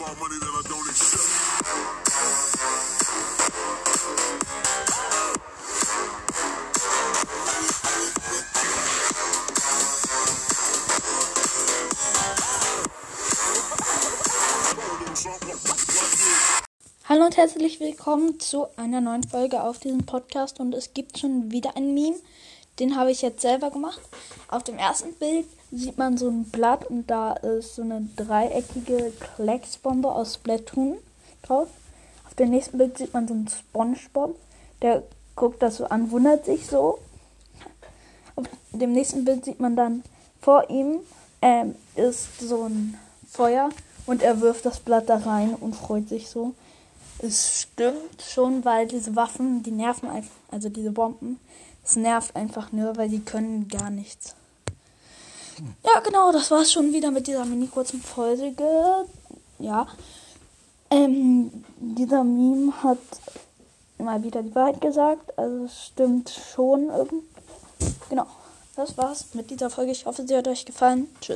about money that I don't accept. Hallo und herzlich willkommen zu einer neuen Folge auf diesem Podcast und es gibt schon wieder ein Meme. Den habe ich jetzt selber gemacht. Auf dem ersten Bild sieht man so ein Blatt und da ist so eine dreieckige Klecksbombe aus Splatoon drauf. Auf dem nächsten Bild sieht man so einen Spongebob, der guckt das so an, wundert sich so. Auf dem nächsten Bild sieht man dann vor ihm ähm, ist so ein Feuer und er wirft das Blatt da rein und freut sich so. Es stimmt schon, weil diese Waffen, die nerven einfach, also diese Bomben, es nervt einfach nur, weil die können gar nichts. Ja, genau, das war's schon wieder mit dieser mini kurzen Folge. Ja. Ähm, dieser Meme hat mal wieder die Wahrheit gesagt. Also es stimmt schon irgendwie. Genau. Das war's mit dieser Folge. Ich hoffe, sie hat euch gefallen. Tschüss.